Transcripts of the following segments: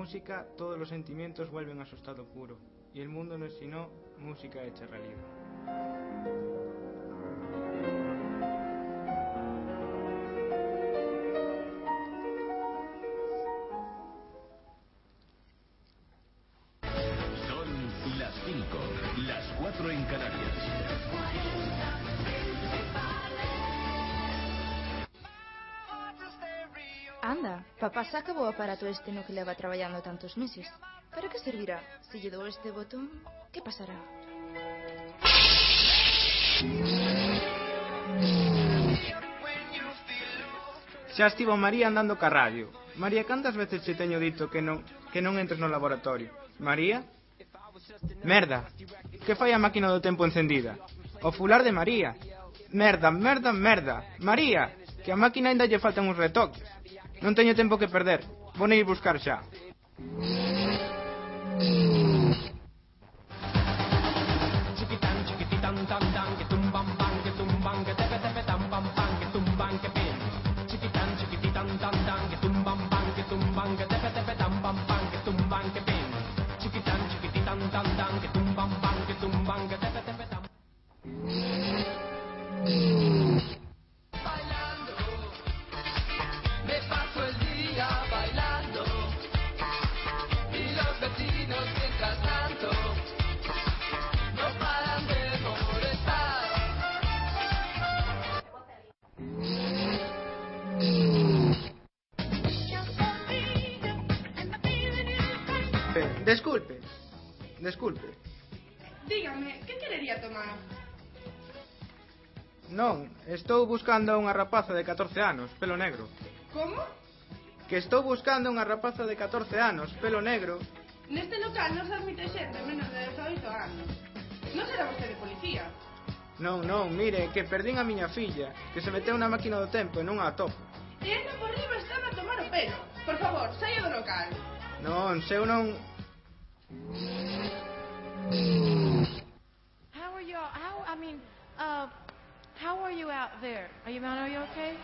música, todos los sentimientos vuelven a su estado puro, y el mundo no es sino música hecha realidad. Papá sacabou o aparato este no que leva traballando tantos meses. Para que servirá? Se lle dou este botón, que pasará? Xa estivo María andando carrallo. María, cantas veces che teño dito que non, que non entres no laboratorio? María? Merda, que fai a máquina do tempo encendida? O fular de María. Merda, merda, merda. María, que a máquina ainda lle faltan uns retoques. Non teño tempo que perder. Vou ir buscar xa. Desculpe, desculpe, desculpe. Dígame, que querería tomar? Non, estou buscando a unha rapaza de 14 anos, pelo negro. Como? Que estou buscando unha rapaza de 14 anos, pelo negro. Neste local non se admite xente menos de 18 anos. Non será vostede policía? Non, non, mire, que perdín a miña filla, que se meteu na máquina do tempo e non a atopo. E por riba están a tomar o pelo. Por favor, saia do local. Non, se eu non... How are y'all? How I are you out there? Are you okay?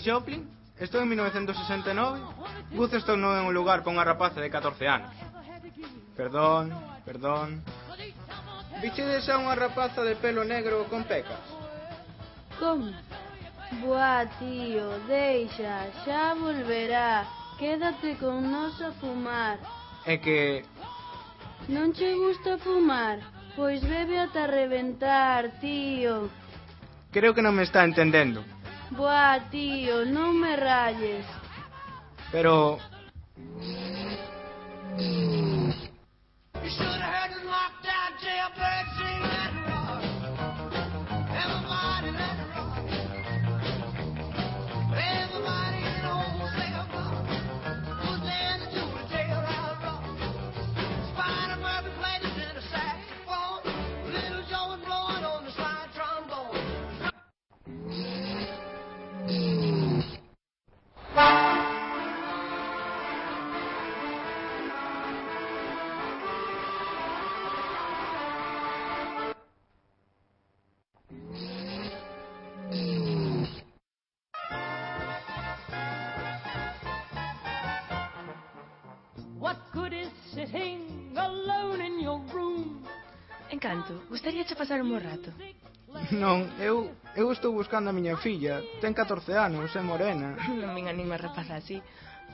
Joplin, esto en 1969, Woodstock en un lugar con una rapaza de 14 años. Perdón, perdón. Vichedes a unha rapaza de pelo negro con pecas? Como? Boa, tío, deixa, xa volverá. Quédate con nós a fumar. É que... Non che gusta fumar? Pois bebe ata reventar, tío. Creo que non me está entendendo. Boa, tío, non me rayes. Pero... What good is sitting alone in your room? Encanto, gustaríache pasar un bo rato. Non, eu, eu estou buscando a miña filla. Ten 14 anos, é morena. Non me anima a rapaz así.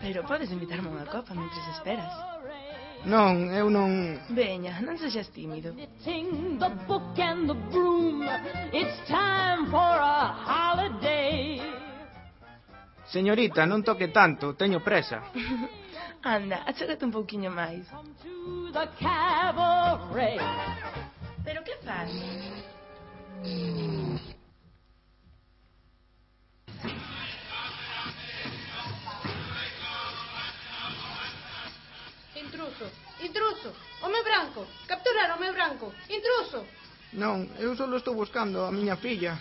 Pero podes invitarme unha copa mentres esperas. Non, eu non... Veña, non sexas tímido. The book and the broom. It's time for a holiday. Señorita, non toque tanto, teño presa. Anda, achégate un pouquiño máis. To the cabaret. Pero que faz? Intruso, intruso, home branco, capturar home branco, intruso. Non, eu só estou buscando a miña filla.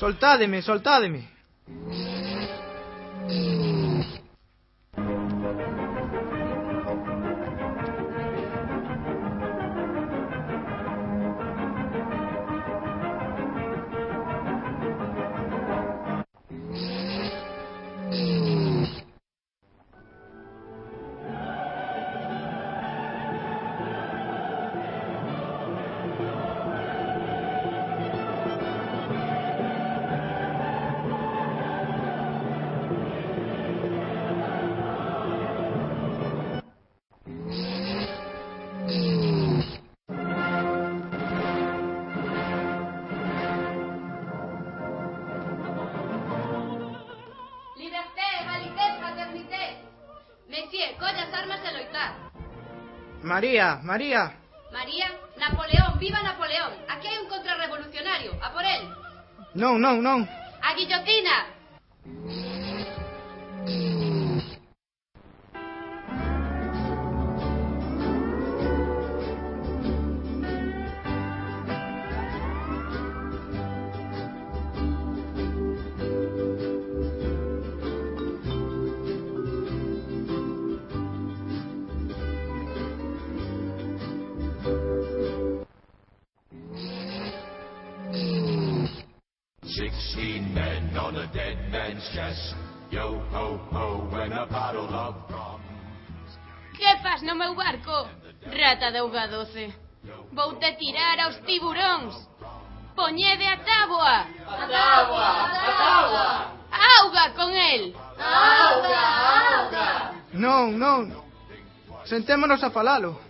Soltádeme, soltádeme. María, María. María, Napoleón, viva Napoleón. Aquí hai un contrarrevolucionario. A por él. Non, non, non. A guillotina. Ben's chest. Yo ho ho and a bottle of rum. Que fas no meu barco? Rata de uga doce. Voute tirar aos tiburóns. Poñede a táboa. A táboa, a táboa. Auga con el. Auga, auga. Non, non. Sentémonos a falalo.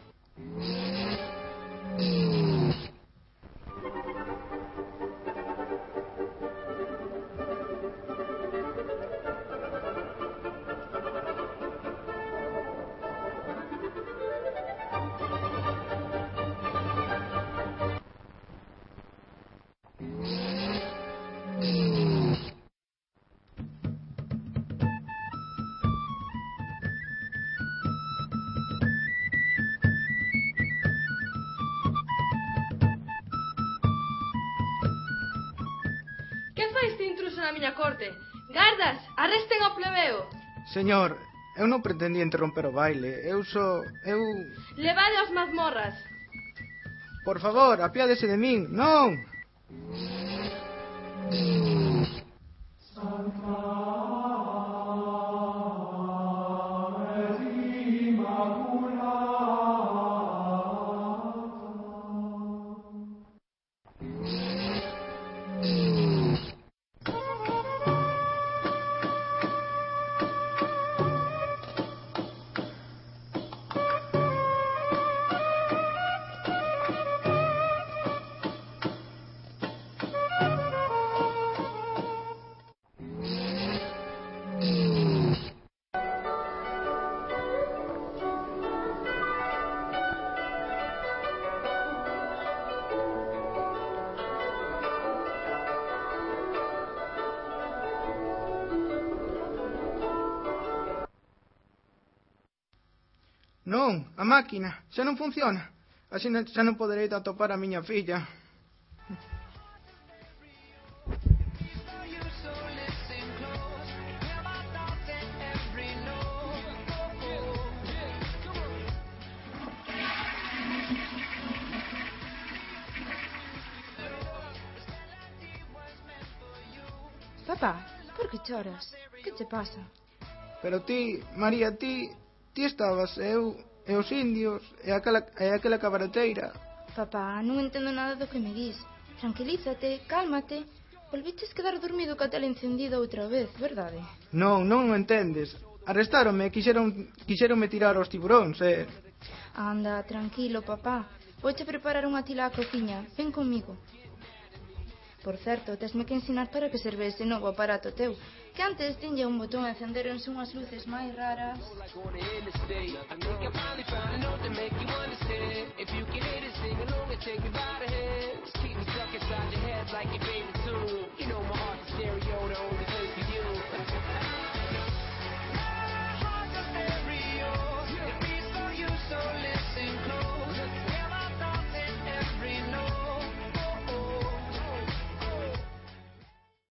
na miña corte. Gardas, arresten ao plebeo. Señor, eu non pretendía interromper o baile. Eu só... eu... Levade aos mazmorras. Por favor, apiádese de min. Non! Santa Non, a máquina xa non funciona. Así xa non poderei atopar a miña filla. Papá, por que choras? Que che pasa? Pero ti, María, ti, Ti estabas, eu, e os indios, e aquela, e aquela cabareteira. Papá, non entendo nada do que me dis. Tranquilízate, cálmate. Volviches quedar dormido ca tela encendida outra vez, verdade? Non, non o entendes. Arrestáronme e quixeron, quixeronme tirar aos tiburóns, eh? Anda, tranquilo, papá. Vouche preparar unha tila á cociña. Ven comigo. Por certo, tesme que ensinar para que serve ese novo aparato teu, que antes tiña un botón e encenderonse unhas luces máis raras.